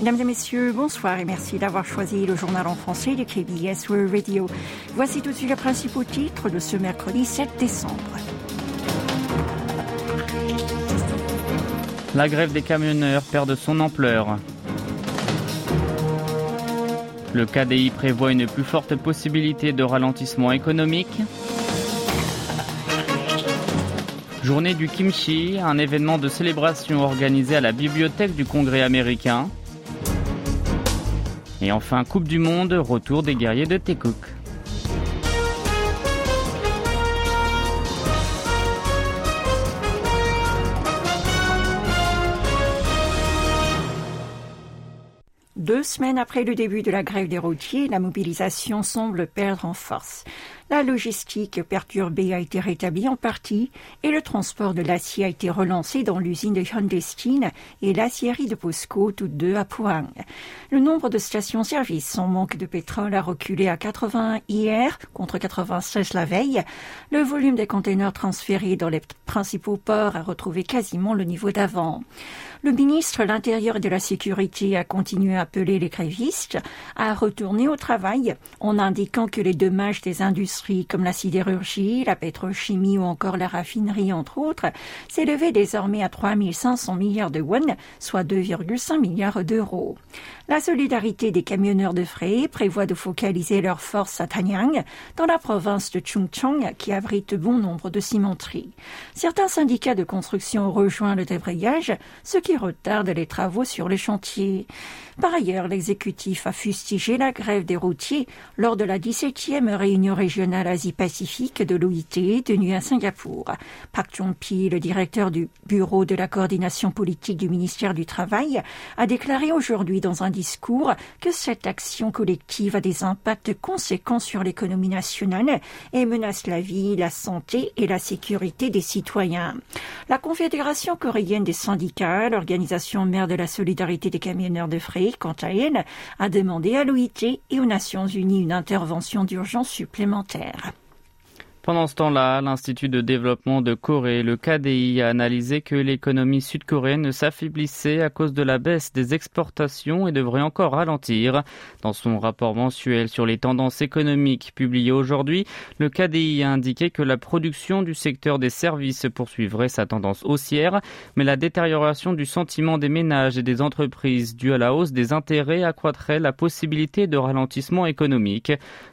Mesdames et messieurs, bonsoir et merci d'avoir choisi le journal en français de KBS World Radio. Voici tout de suite les principaux titres de ce mercredi 7 décembre. La grève des camionneurs perd de son ampleur. Le KDI prévoit une plus forte possibilité de ralentissement économique. Journée du kimchi, un événement de célébration organisé à la bibliothèque du Congrès américain. Et enfin, Coupe du Monde, retour des guerriers de Tekouk. Deux semaines après le début de la grève des routiers, la mobilisation semble perdre en force. La logistique perturbée a été rétablie en partie et le transport de l'acier a été relancé dans l'usine de Hyundai Steel et l'acierie de POSCO, toutes deux à Pohang. Le nombre de stations-service en manque de pétrole a reculé à 80 hier contre 96 la veille. Le volume des containers transférés dans les principaux ports a retrouvé quasiment le niveau d'avant. Le ministre de l'Intérieur et de la Sécurité a continué à appeler les grévistes à retourner au travail en indiquant que les dommages des industries comme la sidérurgie, la pétrochimie ou encore la raffinerie, entre autres, s'élevaient désormais à 3 500 milliards de won, soit 2,5 milliards d'euros. La solidarité des camionneurs de frais prévoit de focaliser leurs forces à Tanyang, dans la province de Chungcheong, qui abrite bon nombre de cimenteries. Certains syndicats de construction ont rejoint le débrayage, ce qui retarde les travaux sur les chantiers. Par ailleurs, l'exécutif a fustigé la grève des routiers lors de la 17e réunion régionale Asie-Pacifique de l'OIT tenue à Singapour. Park Chung-pi, le directeur du bureau de la coordination politique du ministère du Travail, a déclaré aujourd'hui dans un discours que cette action collective a des impacts conséquents sur l'économie nationale et menace la vie, la santé et la sécurité des citoyens. La Confédération coréenne des syndicats, l'organisation mère de la solidarité des camionneurs de frais, quant à elle, a demandé à l'OIT et aux Nations Unies une intervention d'urgence supplémentaire alimentaire. Pendant ce temps-là, l'Institut de développement de Corée, le KDI, a analysé que l'économie sud-coréenne s'affaiblissait à cause de la baisse des exportations et devrait encore ralentir. Dans son rapport mensuel sur les tendances économiques publié aujourd'hui, le KDI a indiqué que la production du secteur des services poursuivrait sa tendance haussière, mais la détérioration du sentiment des ménages et des entreprises due à la hausse des intérêts accroîtrait la possibilité de ralentissement économique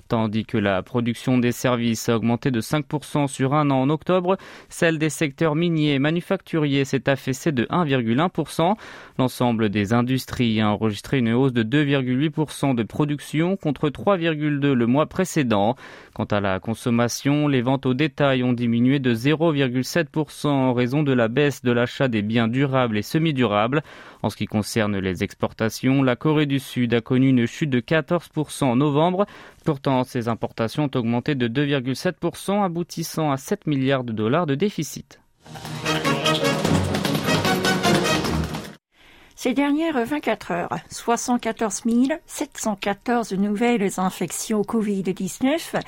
tandis que la production des services a augmenté de 5% sur un an en octobre, celle des secteurs miniers et manufacturiers s'est affaissée de 1,1%. L'ensemble des industries a enregistré une hausse de 2,8% de production contre 3,2% le mois précédent. Quant à la consommation, les ventes au détail ont diminué de 0,7% en raison de la baisse de l'achat des biens durables et semi-durables. En ce qui concerne les exportations, la Corée du Sud a connu une chute de 14% en novembre. Pourtant, ses importations ont augmenté de 2,7%, aboutissant à 7 milliards de dollars de déficit. Ces dernières 24 heures, 74 714 nouvelles infections au Covid-19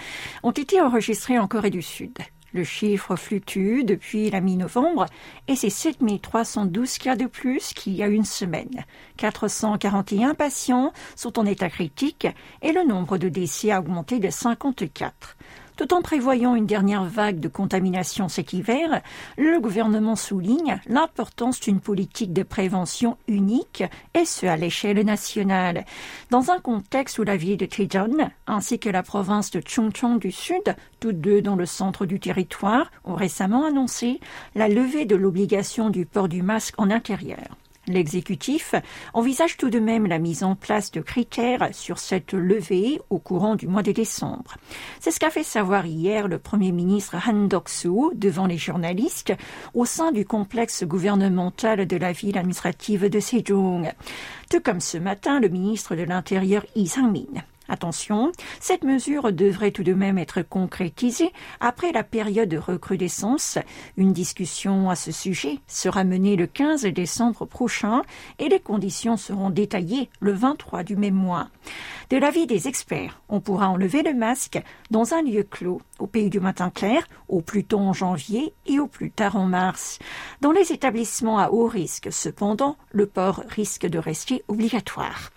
ont été enregistrées en Corée du Sud. Le chiffre fluctue depuis la mi-novembre et c'est 7312 cas de plus qu'il y a une semaine. 441 patients sont en état critique et le nombre de décès a augmenté de 54. Tout en prévoyant une dernière vague de contamination cet hiver, le gouvernement souligne l'importance d'une politique de prévention unique, et ce à l'échelle nationale. Dans un contexte où la ville de Daejeon ainsi que la province de Chungcheong du Sud, toutes deux dans le centre du territoire, ont récemment annoncé la levée de l'obligation du port du masque en intérieur. L'exécutif envisage tout de même la mise en place de critères sur cette levée au courant du mois de décembre. C'est ce qu'a fait savoir hier le Premier ministre Han Dok-soo devant les journalistes au sein du complexe gouvernemental de la ville administrative de Sejong. Tout comme ce matin, le ministre de l'Intérieur Lee Sang-min Attention, cette mesure devrait tout de même être concrétisée après la période de recrudescence. Une discussion à ce sujet sera menée le 15 décembre prochain et les conditions seront détaillées le 23 du même mois. De l'avis des experts, on pourra enlever le masque dans un lieu clos au pays du matin clair, au plus tôt en janvier et au plus tard en mars. Dans les établissements à haut risque, cependant, le port risque de rester obligatoire.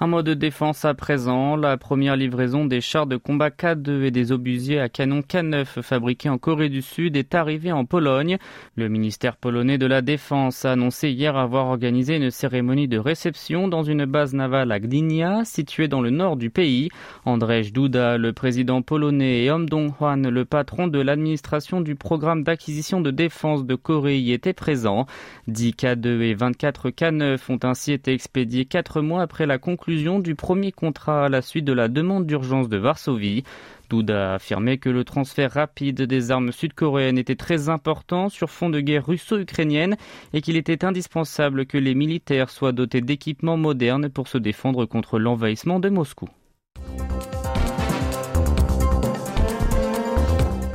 Un mot de défense à présent. La première livraison des chars de combat K2 et des obusiers à canon K9 fabriqués en Corée du Sud est arrivée en Pologne. Le ministère polonais de la Défense a annoncé hier avoir organisé une cérémonie de réception dans une base navale à Gdynia, située dans le nord du pays. Andrzej Duda, le président polonais, et Om Dong-hwan, le patron de l'administration du programme d'acquisition de défense de Corée, y étaient présents. 10 K2 et 24 K9 ont ainsi été expédiés quatre mois après la conclusion du premier contrat à la suite de la demande d'urgence de Varsovie. Douda a affirmé que le transfert rapide des armes sud-coréennes était très important sur fond de guerre russo-ukrainienne et qu'il était indispensable que les militaires soient dotés d'équipements modernes pour se défendre contre l'envahissement de Moscou.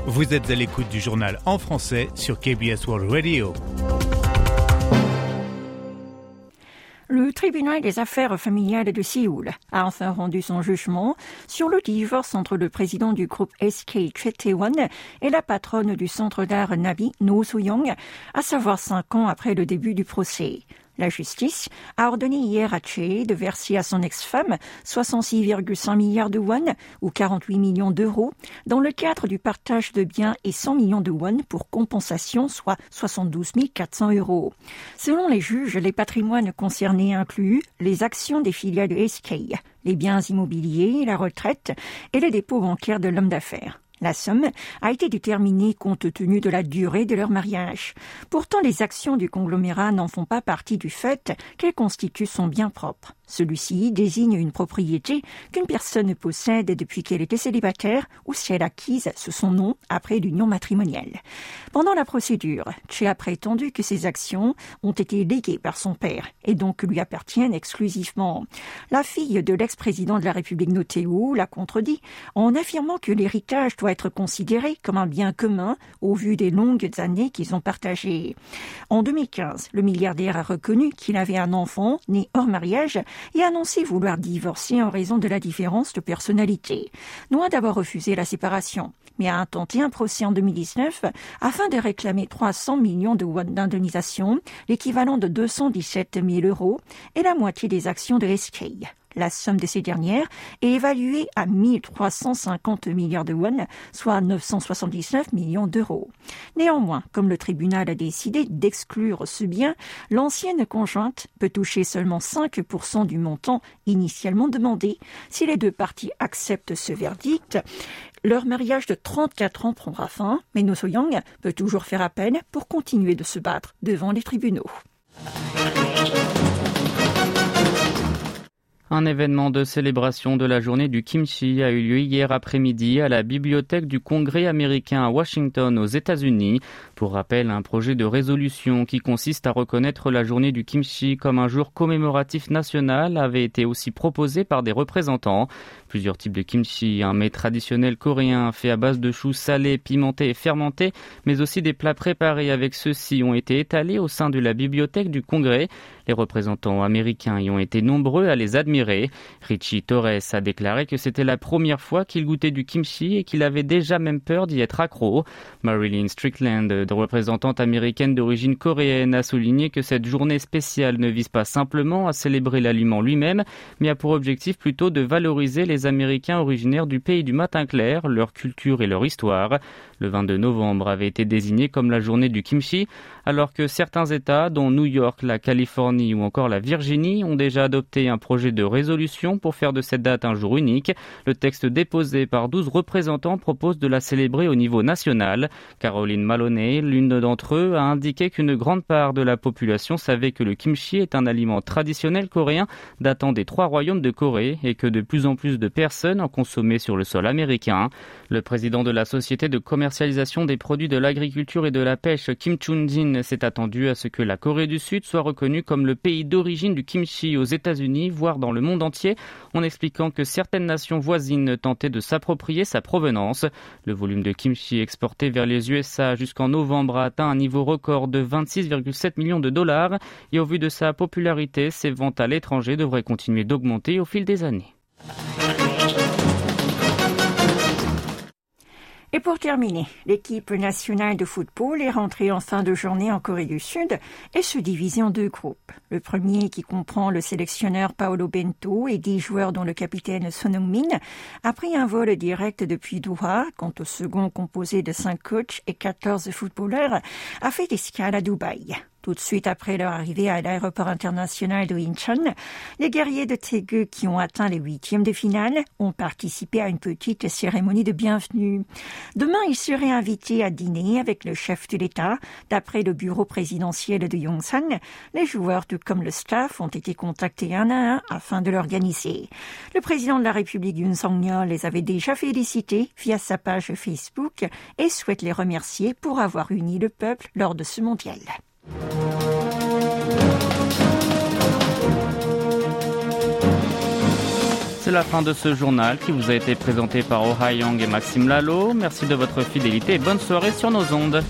Vous êtes à l'écoute du journal en français sur KBS World Radio. Le tribunal des affaires familiales de Séoul a enfin rendu son jugement sur le divorce entre le président du groupe SK Tae-won et la patronne du centre d'art Nabi No Soo-young, à savoir cinq ans après le début du procès. La justice a ordonné hier à Che de verser à son ex-femme 66,5 milliards de won ou 48 millions d'euros dans le cadre du partage de biens et 100 millions de won pour compensation, soit 72 400 euros. Selon les juges, les patrimoines concernés incluent les actions des filiales de SK, les biens immobiliers, la retraite et les dépôts bancaires de l'homme d'affaires. La somme a été déterminée compte tenu de la durée de leur mariage. Pourtant, les actions du conglomérat n'en font pas partie du fait qu'elles constituent son bien propre. Celui-ci désigne une propriété qu'une personne possède depuis qu'elle était célibataire ou si elle acquise sous son nom après l'union matrimoniale. Pendant la procédure, Che a prétendu que ces actions ont été léguées par son père et donc lui appartiennent exclusivement. La fille de l'ex-président de la République Notéou l'a contredit en affirmant que l'héritage doit être considéré comme un bien commun au vu des longues années qu'ils ont partagées. En 2015, le milliardaire a reconnu qu'il avait un enfant né hors mariage et annoncé vouloir divorcer en raison de la différence de personnalité, loin d'avoir refusé la séparation, mais a intenté un procès en 2019 afin de réclamer 300 millions de won d'indemnisation, l'équivalent de 217 000 euros, et la moitié des actions de SK. La somme de ces dernières est évaluée à 1350 milliards de won, soit 979 millions d'euros. Néanmoins, comme le tribunal a décidé d'exclure ce bien, l'ancienne conjointe peut toucher seulement 5% du montant initialement demandé si les deux parties acceptent ce verdict. Leur mariage de 34 ans prendra fin, mais No Young peut toujours faire appel pour continuer de se battre devant les tribunaux. Un événement de célébration de la journée du kimchi a eu lieu hier après-midi à la bibliothèque du Congrès américain à Washington aux États-Unis. Pour rappel, un projet de résolution qui consiste à reconnaître la journée du kimchi comme un jour commémoratif national avait été aussi proposé par des représentants. Plusieurs types de kimchi, un mets traditionnel coréen fait à base de choux salés, pimentés et fermentés, mais aussi des plats préparés avec ceux-ci ont été étalés au sein de la bibliothèque du Congrès. Les représentants américains y ont été nombreux à les admirer. Richie Torres a déclaré que c'était la première fois qu'il goûtait du kimchi et qu'il avait déjà même peur d'y être accro. Marilyn Strickland, représentante américaine d'origine coréenne, a souligné que cette journée spéciale ne vise pas simplement à célébrer l'aliment lui-même, mais a pour objectif plutôt de valoriser les Américains originaires du pays du matin clair, leur culture et leur histoire. Le 22 novembre avait été désigné comme la journée du kimchi, alors que certains États, dont New York, la Californie ou encore la Virginie, ont déjà adopté un projet de résolution pour faire de cette date un jour unique. Le texte déposé par 12 représentants propose de la célébrer au niveau national. Caroline Maloney, l'une d'entre eux, a indiqué qu'une grande part de la population savait que le kimchi est un aliment traditionnel coréen datant des trois royaumes de Corée et que de plus en plus de personnes en consommaient sur le sol américain. Le président de la société de commercialisation des produits de l'agriculture et de la pêche, Kim Chun-jin s'est attendu à ce que la Corée du Sud soit reconnue comme comme le pays d'origine du kimchi aux États-Unis, voire dans le monde entier, en expliquant que certaines nations voisines tentaient de s'approprier sa provenance. Le volume de kimchi exporté vers les USA jusqu'en novembre a atteint un niveau record de 26,7 millions de dollars et au vu de sa popularité, ses ventes à l'étranger devraient continuer d'augmenter au fil des années. Et pour terminer, l'équipe nationale de football est rentrée en fin de journée en Corée du Sud et se divise en deux groupes. Le premier, qui comprend le sélectionneur Paolo Bento et dix joueurs dont le capitaine Son Heung-min, a pris un vol direct depuis Doha, quant au second composé de cinq coachs et 14 footballeurs, a fait escale à Dubaï. Tout de suite après leur arrivée à l'aéroport international de Incheon, les guerriers de Taegu qui ont atteint les huitièmes de finale ont participé à une petite cérémonie de bienvenue. Demain, ils seraient invités à dîner avec le chef de l'État. D'après le bureau présidentiel de Yongsan, les joueurs, tout comme le staff, ont été contactés un à un afin de l'organiser. Le président de la République Yoon Song-yeol les avait déjà félicités via sa page Facebook et souhaite les remercier pour avoir uni le peuple lors de ce mondial. C'est la fin de ce journal qui vous a été présenté par Oh Young et Maxime Lalo. Merci de votre fidélité et bonne soirée sur nos ondes.